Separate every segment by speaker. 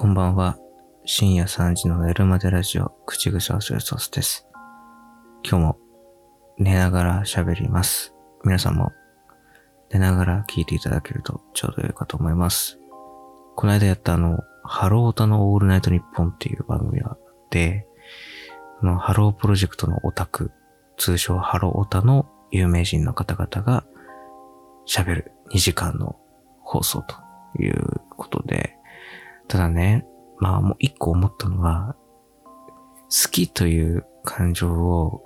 Speaker 1: こんばんは。深夜3時の寝るまでラジオ、口癖忘れソースです。今日も寝ながら喋ります。皆さんも寝ながら聞いていただけるとちょうど良いかと思います。この間やったあの、ハロータのオールナイトニッポンっていう番組があって、このハロープロジェクトのオタク、通称ハローオタの有名人の方々が喋る2時間の放送ということで、ただね、まあもう一個思ったのは、好きという感情を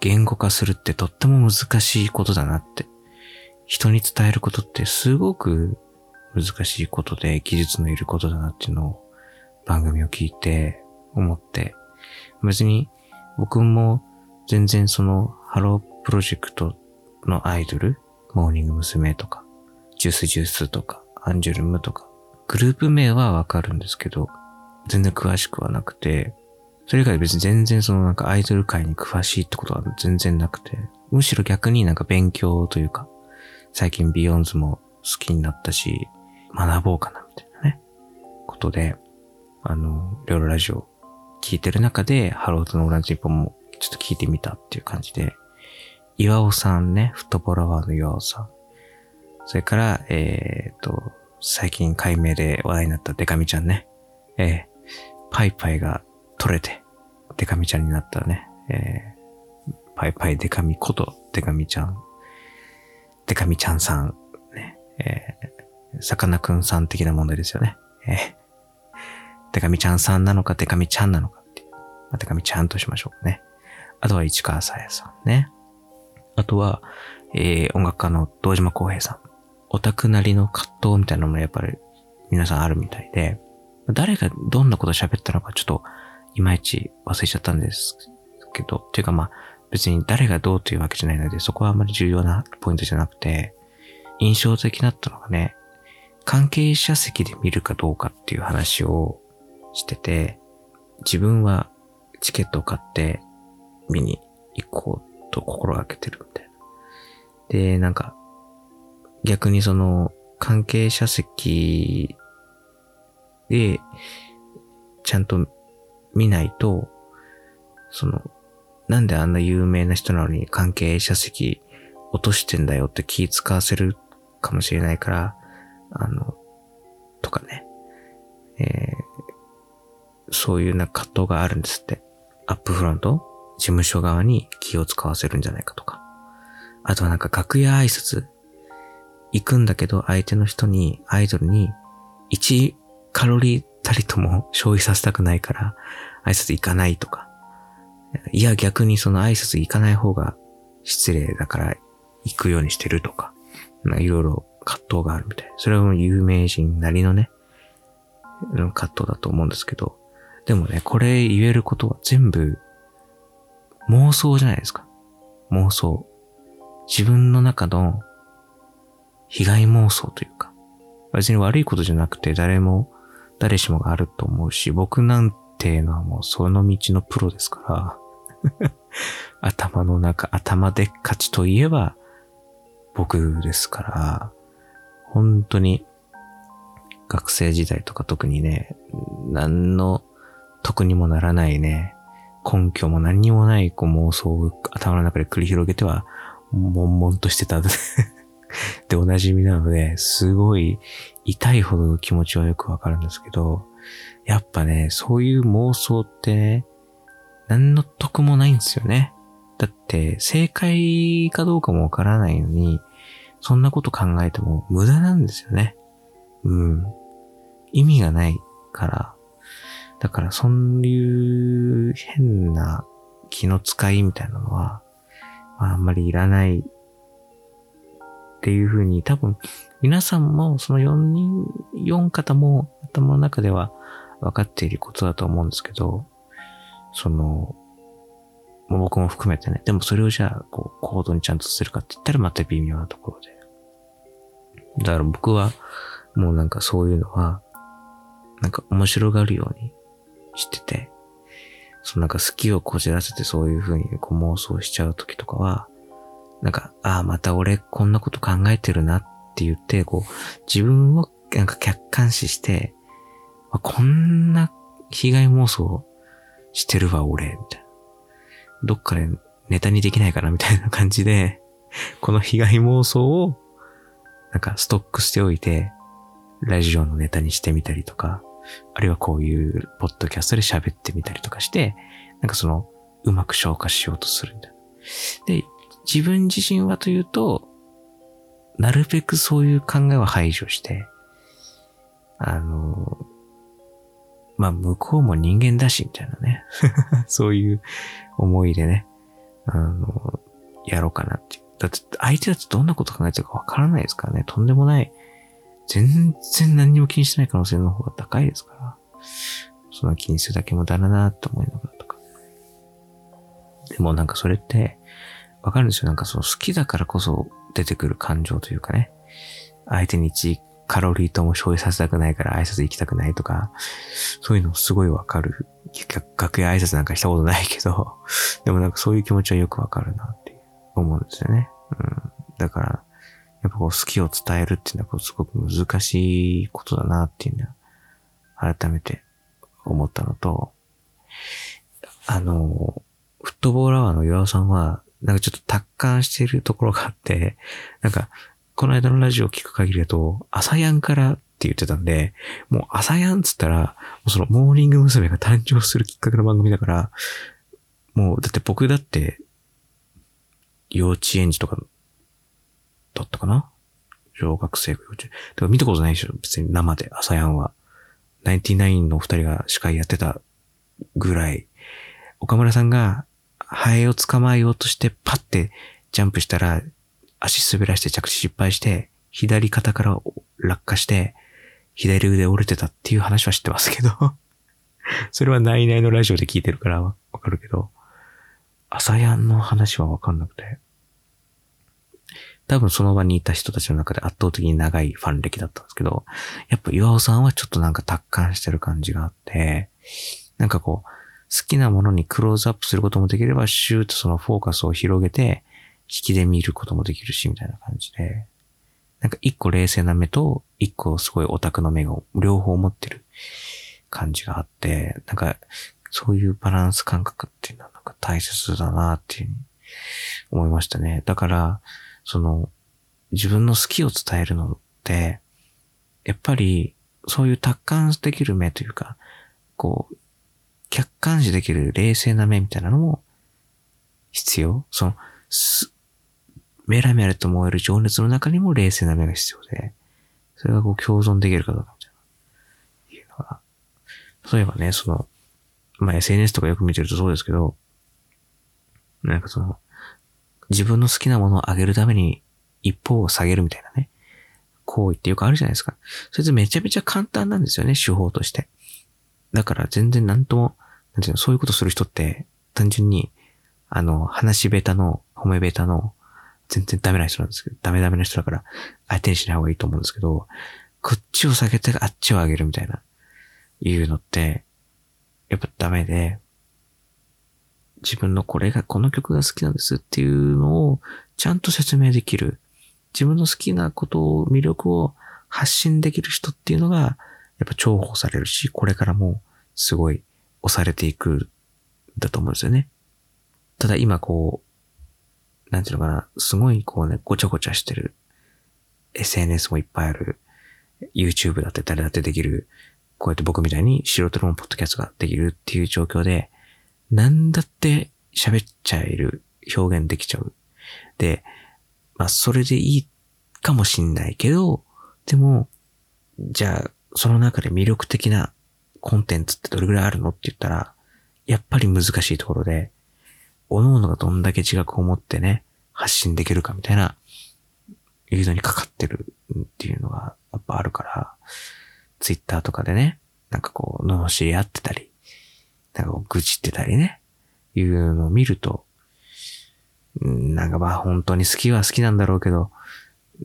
Speaker 1: 言語化するってとっても難しいことだなって。人に伝えることってすごく難しいことで技術のいることだなっていうのを番組を聞いて思って、別に僕も全然そのハロープロジェクトのアイドル、モーニング娘。とか、 Juice=Juice とか、アンジュルムとか、グループ名はわかるんですけど、全然詳しくはなくて、それ以外別に全然そのなんかアイドル界に詳しいってことは全然なくて、むしろ逆になんか勉強というか、最近ビヨンズも好きになったし、学ぼうかなみたいなね、ことで、あの、いろいろラジオ聞いてる中で、ハローとのオールナイトニッポンもちょっと聞いてみたっていう感じで、岩尾さんね、フットボールアワーの岩尾さん。それから、えっ、と、最近改名で話題になったデカミちゃんね。えーパイパイが取れて、デカミちゃんになったね。えーパイパイデカミことデカミちゃん。デカミちゃんさん。ね。えー、さかなクンさん的な問題ですよね。えーデカミちゃんさんなのかデカミちゃんなのかっていう。まあ、デカミちゃんとしましょうね。あとは市川さやさんね。あとは、えー音楽家の堂島康平さん。オタクなりの葛藤みたいなのもやっぱり皆さんあるみたいで、誰がどんなこと喋ったのかちょっといまいち忘れちゃったんですけど、っていうかまあ別に誰がどうというわけじゃないので、そこはあまり重要なポイントじゃなくて、印象的だったのがね、関係者席で見るかどうかっていう話をしてて、自分はチケットを買って見に行こうと心がけてるみたいな。で、なんか、逆にその、関係者席で、ちゃんと見ないと、その、なんであんな有名な人なのに関係者席落としてんだよって気使わせるかもしれないから、あの、とかね。えーそういうな葛藤があるんですって。アップフロント？事務所側に気を使わせるんじゃないかとか。あとはなんか楽屋挨拶行くんだけど相手の人に、アイドルに1カロリーたりとも消費させたくないから挨拶行かないとか。いや逆にその挨拶行かない方が失礼だから行くようにしてるとか。いろいろ葛藤があるみたい。それはもう有名人なりのね、葛藤だと思うんですけど。でもね、これ言えることは全部妄想じゃないですか。妄想。自分の中の被害妄想というか。別に悪いことじゃなくて誰も、誰しもがあると思うし、僕なんていうのはもうその道のプロですから。頭の中、頭でっかちといえば僕ですから、本当に学生時代とか特にね、何の得にもならないね、根拠も何にもないこう妄想を頭の中で繰り広げては、悶々としてた でおなじみなので、すごい痛いほどの気持ちはよくわかるんですけど、やっぱね、そういう妄想ってね、何の得もないんですよね。だって、正解かどうかもわからないのに、そんなこと考えても無駄なんですよね。うん。意味がないから。だから、そういう変な気の使いみたいなのは、あんまりいらないっていうふうに、多分、皆さんも、その4人、4方も頭の中では分かっていることだと思うんですけど、その、も僕も含めてね。でもそれをじゃあ、こう、行動にちゃんとするかって言ったらまた微妙なところで。だから僕は、もうなんかそういうのは、なんか面白がるようにしてて、そのなんか好きをこじらせてそういう風にこう妄想しちゃう時とかは、なんか、ああ、また俺こんなこと考えてるなって言って、こう、自分をなんか客観視して、まあ、こんな被害妄想してるわ、俺、みたいな。どっかでネタにできないかな、みたいな感じで、この被害妄想を、なんかストックしておいて、ラジオのネタにしてみたりとか、あるいはこういうポッドキャストで喋ってみたりとかして、なんかその、うまく消化しようとするんだ。で、自分自身はというと、なるべくそういう考えは排除して、あの、まあ、向こうも人間だし、みたいなね。そういう思いでね、あの、やろうかなって。だって、相手だってどんなこと考えてるかわからないですからね。とんでもない。全然何にも気にしてない可能性の方が高いですから。そんな気にするだけ無駄だなって思いながらとか。でもなんかそれって、わかるんですよ。なんかその好きだからこそ出てくる感情というかね。相手に一カロリーとも消費させたくないから挨拶行きたくないとか、そういうのすごいわかる。楽屋挨拶なんかしたことないけど、でもなんかそういう気持ちはよくわかるなって思うんですよね。うん。だから、やっぱこう好きを伝えるっていうのはすごく難しいことだなっていうのは改めて思ったのと、あの、フットボーラーの岩尾さんは、なんかちょっと達観しているところがあって、なんか、この間のラジオを聞く限りだと、朝やんからって言ってたんで、もう朝やんっつったら、もうそのモーニング娘。が誕生するきっかけの番組だから、もうだって僕だって、幼稚園児とか、だったかな？小学生か幼稚園。だから見たことないでしょ？別に生で、朝やんは。ナインティナインのお二人が司会やってたぐらい、岡村さんがハエを捕まえようとしてパッてジャンプしたら足滑らして着地失敗して、左肩から落下して、左腕折れてたっていう話は知ってますけど それはナイナイのラジオで聞いてるからわかるけど、朝やんの話はわかんなくて、多分その場にいた人たちの中で圧倒的に長いファン歴だったんですけど、やっぱ岩尾さんはちょっとなんか達観してる感じがあって、なんかこう、好きなものにクローズアップすることもできれば、シューとそのフォーカスを広げて、引きで見ることもできるし、みたいな感じで、なんか一個冷静な目と、一個すごいオタクの目が両方持ってる感じがあって、なんか、そういうバランス感覚っていうのはなんか大切だなっていううに思いましたね。だから、その、自分の好きを伝えるのって、やっぱり、そういう達観できる目というか、こう、客観視できる冷静な目みたいなのも必要その、メラメラと燃える情熱の中にも冷静な目が必要で、それがこう共存できるかどうかみたいな。いうのが、例えばね、その、まあ、SNS とかよく見てるとそうですけど、なんかその、自分の好きなものを上げるために一方を下げるみたいなね、行為ってよくあるじゃないですか。それってめちゃめちゃ簡単なんですよね、手法として。だから全然なんとも、なんていうの、そういうことする人って単純に、あの、話下手の、褒め下手の、全然ダメな人なんですけど、ダメダメな人だから、相手にしない方がいいと思うんですけど、こっちを下げてあっちを上げるみたいな、いうのって、やっぱダメで、自分のこれが、この曲が好きなんですっていうのを、ちゃんと説明できる。自分の好きなことを、魅力を発信できる人っていうのが、やっぱ重宝されるし、これからもすごい押されていく、だと思うんですよね。ただ今こう、なんていうのかな、すごいこうね、ごちゃごちゃしてる。SNS もいっぱいある。YouTube だって誰だってできる。こうやって僕みたいに素人のポッドキャストができるっていう状況で、なんだって喋っちゃえる。表現できちゃう。で、まあそれでいいかもしんないけど、でも、じゃあ、その中で魅力的なコンテンツってどれぐらいあるのって言ったら、やっぱり難しいところで、各々がどんだけ自覚を持ってね、発信できるかみたいな、いうのにかかってるっていうのがやっぱあるから、ツイッターとかでね、なんかこう、罵り合ってたり、なんかこう愚痴ってたりね、いうのを見ると、なんかまあ本当に好きは好きなんだろうけど、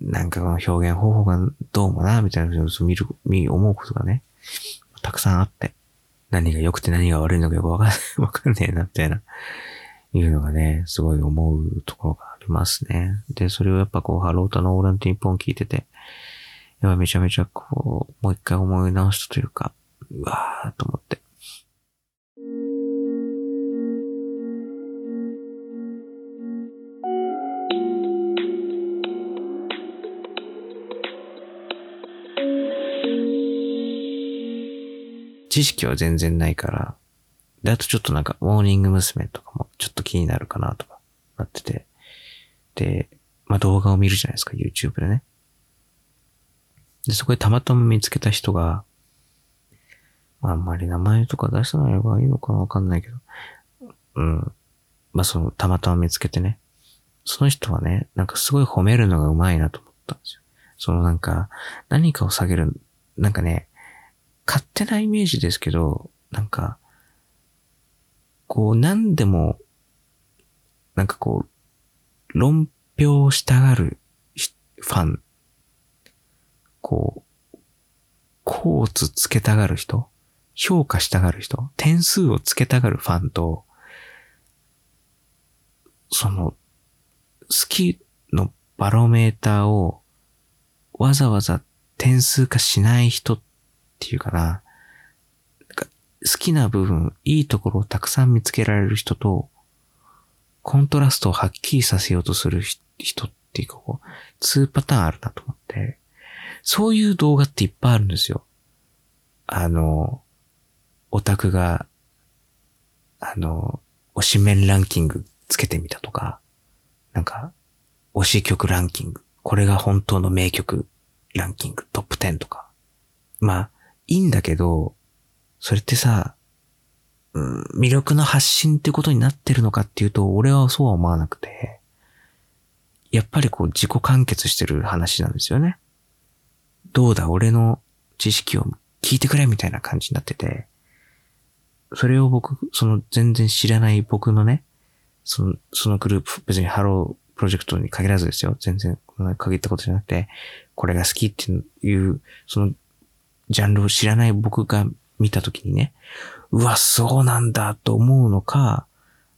Speaker 1: なんかこの表現方法がどうもな、みたいなのを見る、見、思うことがね、たくさんあって、何が良くて何が悪いのかよくわかん、わかんねえな、みたいないうのがね、すごい思うところがありますね。で、それをやっぱこう、ハロータのオーランティンポン聞いてて、やっぱめちゃめちゃこう、もう一回思い直したというか、うわーと思って。知識は全然ないから、で、あとちょっとなんか、モーニング娘。とかもちょっと気になるかなとかなってて、で、まあ動画を見るじゃないですか、YouTube でね。で、そこでたまたま見つけた人が、あ、んまり名前とか出さない方がいいのかなわかんないけど、うん。まあその、たまたま見つけてね。その人はね、なんかすごい褒めるのが上手いなと思ったんですよ。そのなんか、何かを下げる、なんかね、勝手なイメージですけど、なんか、こう何でも、なんかこう、論評したがるファン、こう、コーツつけたがる人、評価したがる人、点数をつけたがるファンと、その、好きのバロメーターをわざわざ点数化しない人っていうかな、なか好きな部分、いいところをたくさん見つけられる人と、コントラストをはっきりさせようとする人っていうかこう、2パターンあるなと思って、そういう動画っていっぱいあるんですよ。あの、オタクが、あの、推しメンランキングつけてみたとか、なんか、推し曲ランキング、これが本当の名曲ランキングトップ10とか。まあ、いいんだけど、それってさ、魅力の発信ってことになってるのかっていうと、俺はそうは思わなくて、やっぱりこう自己完結してる話なんですよね。どうだ、俺の知識を聞いてくれみたいな感じになってて、それを僕、その全然知らない僕のね、その、そのグループ、別にハロープロジェクトに限らずですよ。全然限ったことじゃなくて、これが好きっていう、その、ジャンルを知らない僕が見たときにね、うわ、そうなんだと思うのか、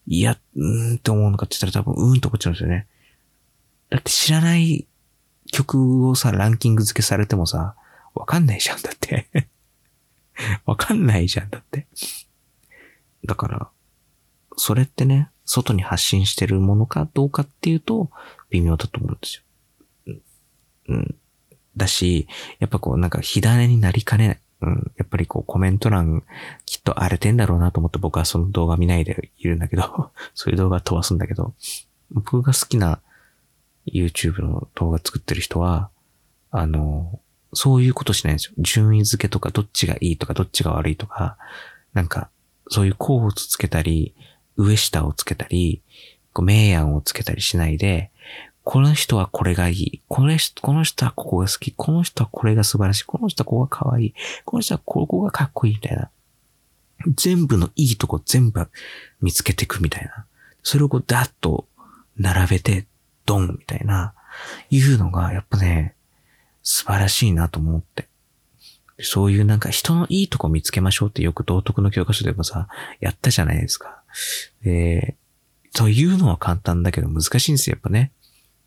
Speaker 1: いや、うーんって思うのかって言ったら多分、うーんと思っちゃうんですよね。だって知らない曲をさ、ランキング付けされてもさ、わかんないじゃん、だって。わかんないじゃん、だって。だから、それってね、外に発信してるものかどうかっていうと、微妙だと思うんですよ。うん。だし、やっぱこう、なんか火種になりかねない。うん。やっぱりこう、コメント欄、きっと荒れてんだろうなと思って僕はその動画見ないでいるんだけど、そういう動画飛ばすんだけど、僕が好きな YouTube の動画作ってる人は、あの、そういうことしないんですよ。順位付けとか、どっちがいいとか、どっちが悪いとか、なんか、そういう候補つけたり、上下をつけたり、こう明暗をつけたりしないで、この人はこれがいい。この人、この人はここが好き。この人はこれが素晴らしい。この人はここが可愛い。この人はここがかっこいいみたいな。全部のいいとこ全部見つけていくみたいな。それをこうダッと並べて、ドンみたいな、いうのがやっぱね、素晴らしいなと思って。そういうなんか人のいいとこ見つけましょうってよく道徳の教科書でもさ、やったじゃないですか。で、というのは簡単だけど難しいんですよ、やっぱね。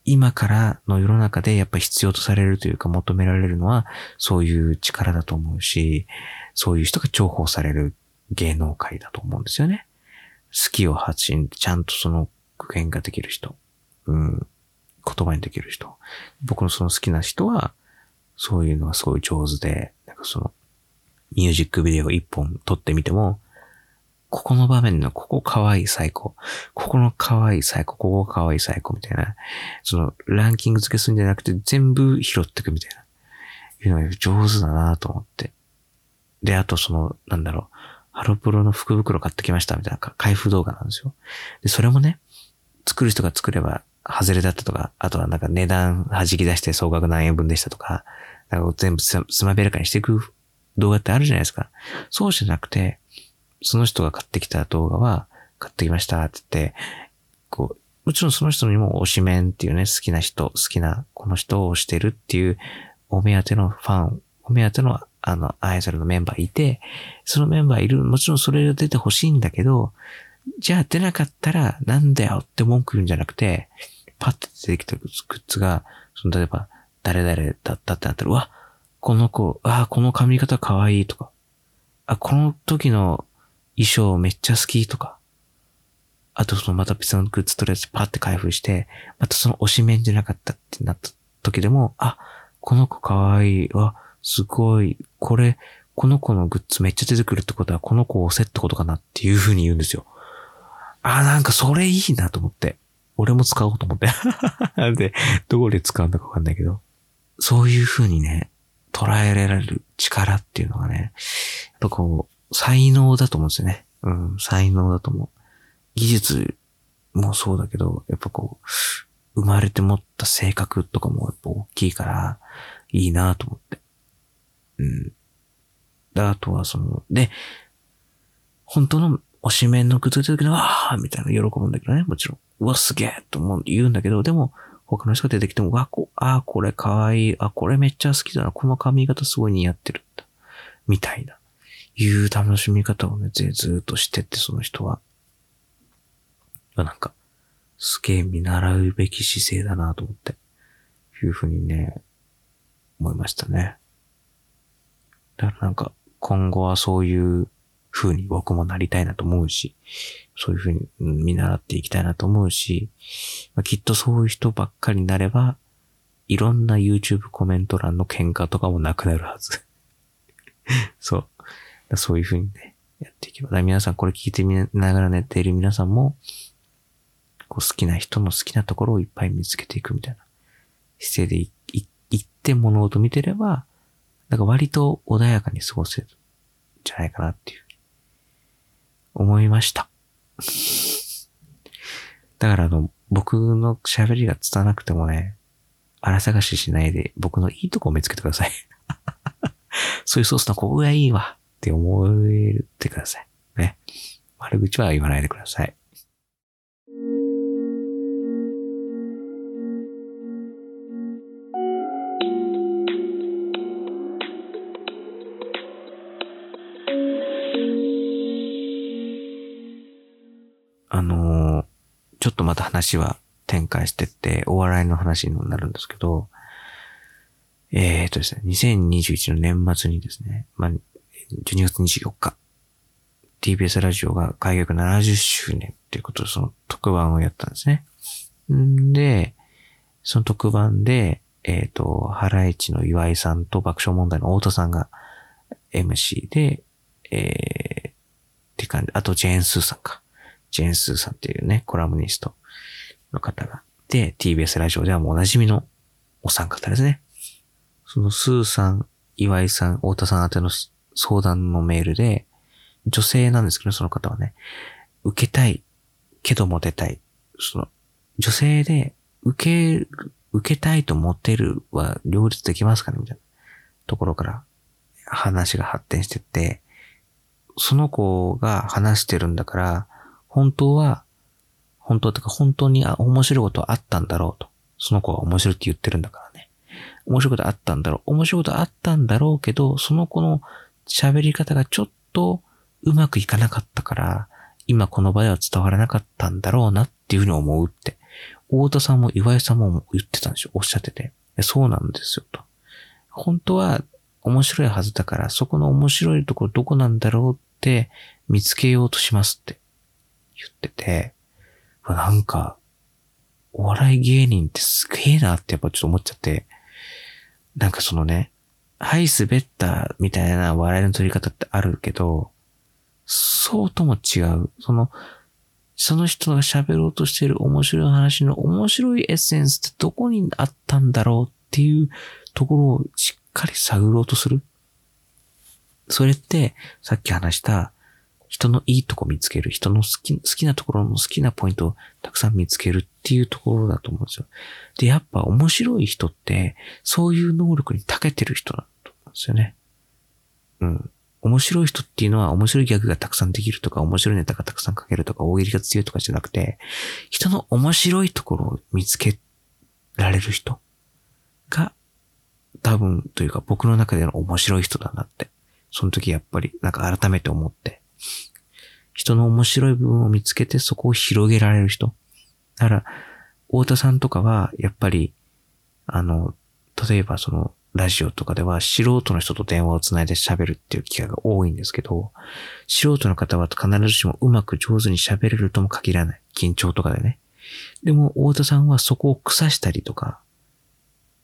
Speaker 1: 今からの世の中でやっぱ必要とされるというか求められるのはそういう力だと思うし、そういう人が重宝される芸能界だと思うんですよね。好きを発信、ちゃんとその具現ができる人。うん。言葉にできる人。僕のその好きな人は、そういうのがすごい上手で、なんかその、ミュージックビデオ一本撮ってみても、ここの場面のここ可愛い最高。ここの可愛い最高。ここ可愛い最高みたいな。その、ランキング付けするんじゃなくて全部拾っていくみたいな。いうのが上手だなと思って。で、あとその、なんだろう。ハロプロの福袋買ってきましたみたいな開封動画なんですよ。で、それもね、作る人が作れば外れだったとか、あとはなんか値段弾き出して総額何円分でしたとか、なんか全部ススマベラかにしていく動画ってあるじゃないですか。そうじゃなくて、その人が買ってきた動画は、買ってきましたって言って、こう、もちろんその人にも推しメンっていうね、好きな人、好きなこの人を推してるっていう、お目当てのファン、お目当てのあの、アイドルのメンバーいて、そのメンバーいる、もちろんそれが出てほしいんだけど、じゃあ出なかったらなんだよって文句言うんじゃなくて、パッて出てきたグッズが、その例えば、誰々だったってなったら、うわ、この子、ああ、この髪型可愛いとか、あ、この時の衣装めっちゃ好きとか、あとそのまた別のグッズとりあえずパって開封して、またその推しメンじゃなかったってなった時でも、あ、この子かわいい。わ、すごい。これ、この子のグッズめっちゃ出てくるってことは、この子を押せってことかなっていう風に言うんですよ。あ、なんかそれいいなと思って。俺も使おうと思って。な んで、どこで使うんだかわかんないけど。そういう風にね、捉えられる力っていうのがね、やっぱこう、才能だと思うんですよね。うん、才能だと思う。技術もそうだけど、やっぱこう、生まれて持った性格とかもやっぱ大きいから、いいなと思って。うん。で、あとはその、で、本当の推しメンの靴出てくるのは、みたいな喜ぶんだけどね、もちろん。うわ、すげえと思う言うんだけど、でも、他の人が出てきても、わ、こ、あ、これかわいい。あ、これめっちゃ好きだな。この髪型すごい似合ってる。みたいな。いう楽しみ方をね、ずずっとしてって、その人は。なんか、すげえ見習うべき姿勢だなと思って、いうふうにね、思いましたね。だからなんか、今後はそういう風に僕もなりたいなと思うし、そういう風に見習っていきたいなと思うし、まあ、きっとそういう人ばっかりになれば、いろんな YouTube コメント欄の喧嘩とかもなくなるはず。そう。そういう風にね、やっていけば。皆さんこれ聞いてみながら寝ている皆さんも、こう好きな人の好きなところをいっぱい見つけていくみたいな姿勢でいって物事見てれば、なんか割と穏やかに過ごせるんじゃないかなっていう、思いました。だからあの、僕の喋りが伝わなくてもね、荒探ししないで僕のいいとこを見つけてください。そういうソースのここがいいわって思えてください。ね。悪口は言わないでください。あのちょっとまた話は展開してって、お笑いの話になるんですけど、えー、とですね、2021の年末にですね、まあ、12月24日、TBS ラジオが開局70周年っていうことで、その特番をやったんですね。んで、その特番で、えっ、ー、と、ハライチの岩井さんと爆笑問題の太田さんが MC で、えー、って感じ、あとジェーンスーさんか。ジェーンスーさんっていうね、コラムニストの方が。で、TBS ラジオではもうお馴染みのお三方ですね。そのスーさん、岩井さん、太田さん宛ての相談のメールで、女性なんですけど、その方はね、受けたいけどモテたい。その、女性で受け、受けたいとモテるは両立できますかねみたいなところから話が発展してって、その子が話してるんだから、本当は、本当とか本当に面白いことあったんだろうと。その子は面白いって言ってるんだからね。面白いことあったんだろう。面白いことあったんだろうけど、その子の喋り方がちょっとうまくいかなかったから、今この場では伝わらなかったんだろうなっていうふうに思うって。大田さんも岩井さんも言ってたんですよ。おっしゃってて。そうなんですよ、と。本当は面白いはずだから、そこの面白いところどこなんだろうって見つけようとしますって。言ってて、なんか、お笑い芸人ってすげえなってやっぱちょっと思っちゃって、なんかそのね、はい、滑ったみたいな笑いの取り方ってあるけど、そうとも違う。その、その人が喋ろうとしてる面白い話の面白いエッセンスってどこにあったんだろうっていうところをしっかり探ろうとする。それって、さっき話した、人のいいとこ見つける、人の好き、好きなところの好きなポイントをたくさん見つけるっていうところだと思うんですよ。で、やっぱ面白い人って、そういう能力に長けてる人だんですよね。うん。面白い人っていうのは面白いギャグがたくさんできるとか、面白いネタがたくさん書けるとか、大喜利が強いとかじゃなくて、人の面白いところを見つけられる人が、多分というか僕の中での面白い人だなって、その時やっぱりなんか改めて思って、人の面白い部分を見つけてそこを広げられる人。だから、太田さんとかは、やっぱり、あの、例えばその、ラジオとかでは素人の人と電話をつないで喋るっていう機会が多いんですけど、素人の方は必ずしもうまく上手に喋れるとも限らない。緊張とかでね。でも、太田さんはそこを腐したりとか、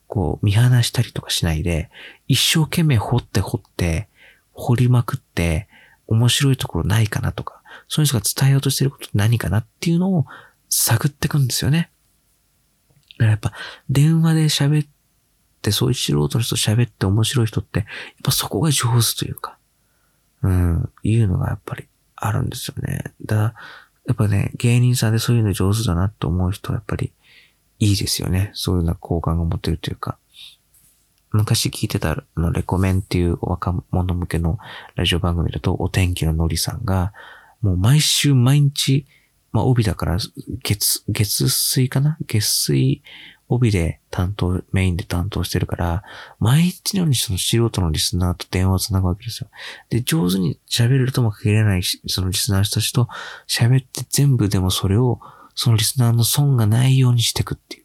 Speaker 1: こう、見放したりとかしないで、一生懸命掘って掘って、掘りまくって、面白いところないかなとか、その人が伝えようとしてること何かなっていうのを探っていくんですよね。だからやっぱ、電話で喋って、そういう素人の人と喋って面白い人って、やっぱそこが上手というか、うん、いうのがやっぱりあるんですよね。だから、やっぱね、芸人さんでそういうの上手だなと思う人はやっぱりいいですよね。そういうような好感が持てるというか。昔聞いてた、あの、レコメンっていう若者向けのラジオ番組だと、お天気ののりさんが、もう毎週毎日、まあ、帯だから、月、月水かな？月水帯で担当、メインで担当してるから、毎日のようにその素人のリスナーと電話をつなぐわけですよ。で、上手に喋れるとも限らないそのリスナーたちと喋って全部でもそれを、そのリスナーの損がないようにしていくっていう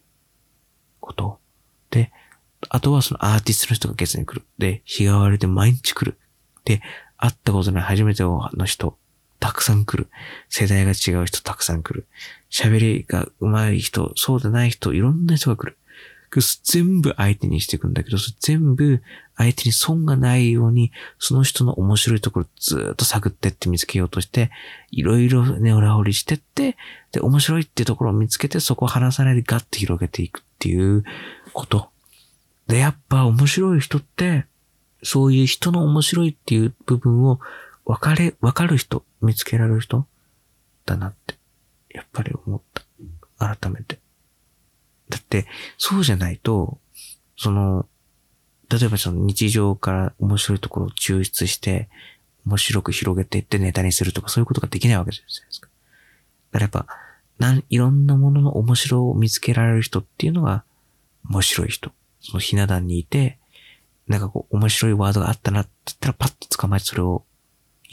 Speaker 1: こと。で、あとはそのアーティストの人が月に来る。で、日替わりで毎日来る。で、会ったことない初めての人、たくさん来る。世代が違う人たくさん来る。喋りが上手い人、そうでない人、いろんな人が来る。全部相手にしていくんだけど、全部相手に損がないように、その人の面白いところずっと探ってって見つけようとして、いろいろね、裏掘りしてって、で、面白いっていうところを見つけて、そこを離さないでガッて広げていくっていうことで、やっぱ面白い人って、そういう人の面白いっていう部分を分かれ、分かる人、見つけられる人？だなって、やっぱり思った。改めて。だって、そうじゃないと、その、例えばその日常から面白いところを抽出して、面白く広げていってネタにするとかそういうことができないわけじゃないですか。だからやっぱ、なん、いろんなものの面白を見つけられる人っていうのが面白い人。そのひな壇にいて、なんかこう、面白いワードがあったなって言ったらパッと捕まえてそれを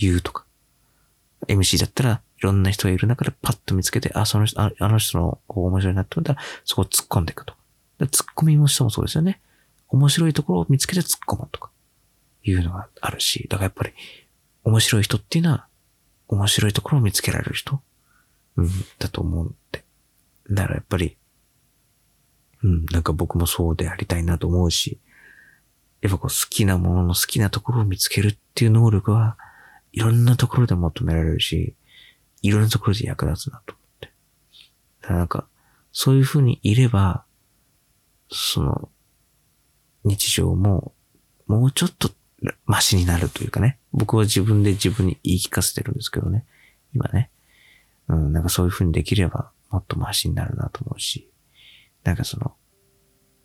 Speaker 1: 言うとか。MC だったら、いろんな人がいる中でパッと見つけて、あ、その人、あの人のこう面白いなって思ったら、そこを突っ込んでいくとか。突っ込みも人もそうですよね。面白いところを見つけて突っ込むとか。いうのがあるし、だからやっぱり、面白い人っていうのは、面白いところを見つけられる人、うん、だと思うんで。だからやっぱり、うん、なんか僕もそうでありたいなと思うし、やっぱこう好きなものの好きなところを見つけるっていう能力は、いろんなところで求められるし、いろんなところで役立つなと思って。だからなんか、そういうふうにいれば、その、日常も、もうちょっとマシになるというかね。僕は自分で自分に言い聞かせてるんですけどね。今ね。うん、なんかそういうふうにできれば、もっとマシになるなと思うし。なんかその、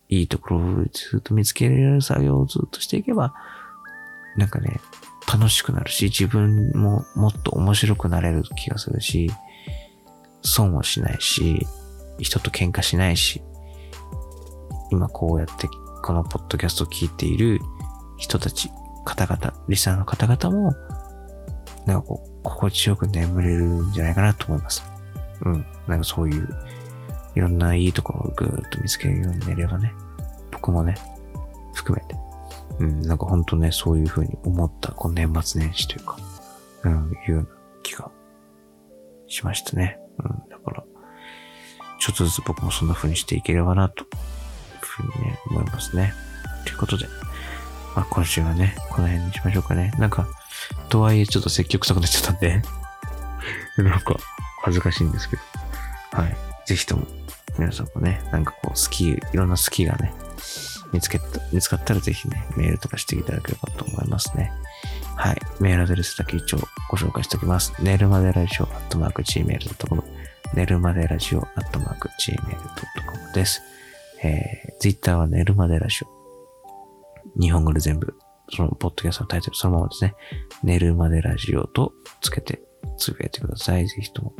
Speaker 1: いいところをずっと見つけられる作業をずっとしていけば、なんかね、楽しくなるし、自分ももっと面白くなれる気がするし、損をしないし、人と喧嘩しないし、今こうやってこのポッドキャストを聞いている人たち、方々、リスナーの方々も、なんかこう、心地よく眠れるんじゃないかなと思います。うん。なんかそういういろんないいところをぐーっと見つけるようになればね、僕もね、含めて、うん、なんかほんとね、そういう風に思った、この年末年始というか、うん、いうような気がしましたね。うん、だから、ちょっとずつ僕もそんな風にしていければな、というふうにね、思いますね。ということで、まあ今週はね、この辺にしましょうかね。なんか、とはいえちょっと積極臭くなっちゃったんで なんか、恥ずかしいんですけど、はい。ぜひとも皆さんもね、なんかこう、好き、いろんな好きがね、見つけた、見つかったらぜひね、メールとかしていただければと思いますね。はい。メールアドレスだけ一応ご紹介しておきます。寝るまでラジオアットマーク gmail.com 寝るまでラジオアットマーク gmail.com です。えー、ツイッターは寝るまでラジオ。日本語で全部、そのポッドキャストのタイトルそのままですね。寝るまでラジオとつけてつぶやいてください。ぜひともよ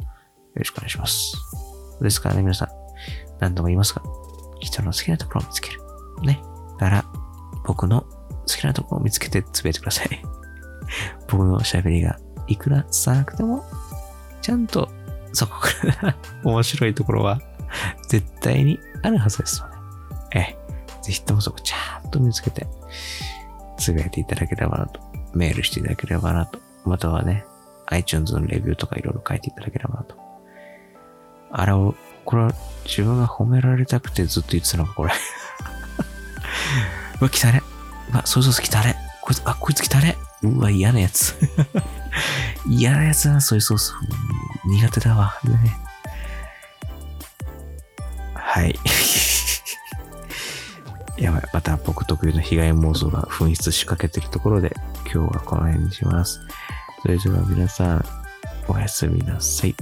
Speaker 1: ろしくお願いします。ですからね、皆さん。何度も言いますが、人の好きなところを見つける。ね。だから、僕の好きなところを見つけてつぶやいてください。僕の喋りがいくら伝わなくても、ちゃんとそこから面白いところは絶対にあるはずですので、ええ、ぜひともそこちゃんと見つけて、つぶやいていただければなと、メールしていただければなと、またはね、iTunes のレビューとかいろいろ書いていただければなと。あれを、これは自分が褒められたくてずっと言ってたのか、これ。うわ、来たね。うわ、ソイソース来たね。こいつ、あ、こいつ来たね。うわ、嫌なやつ。嫌なやつだな、ソイソース。苦手だわ。ね。はい。やばい。また僕特有の被害妄想が紛失しかけてるところで、今日はこの辺にします。それでは皆さん、おやすみなさい。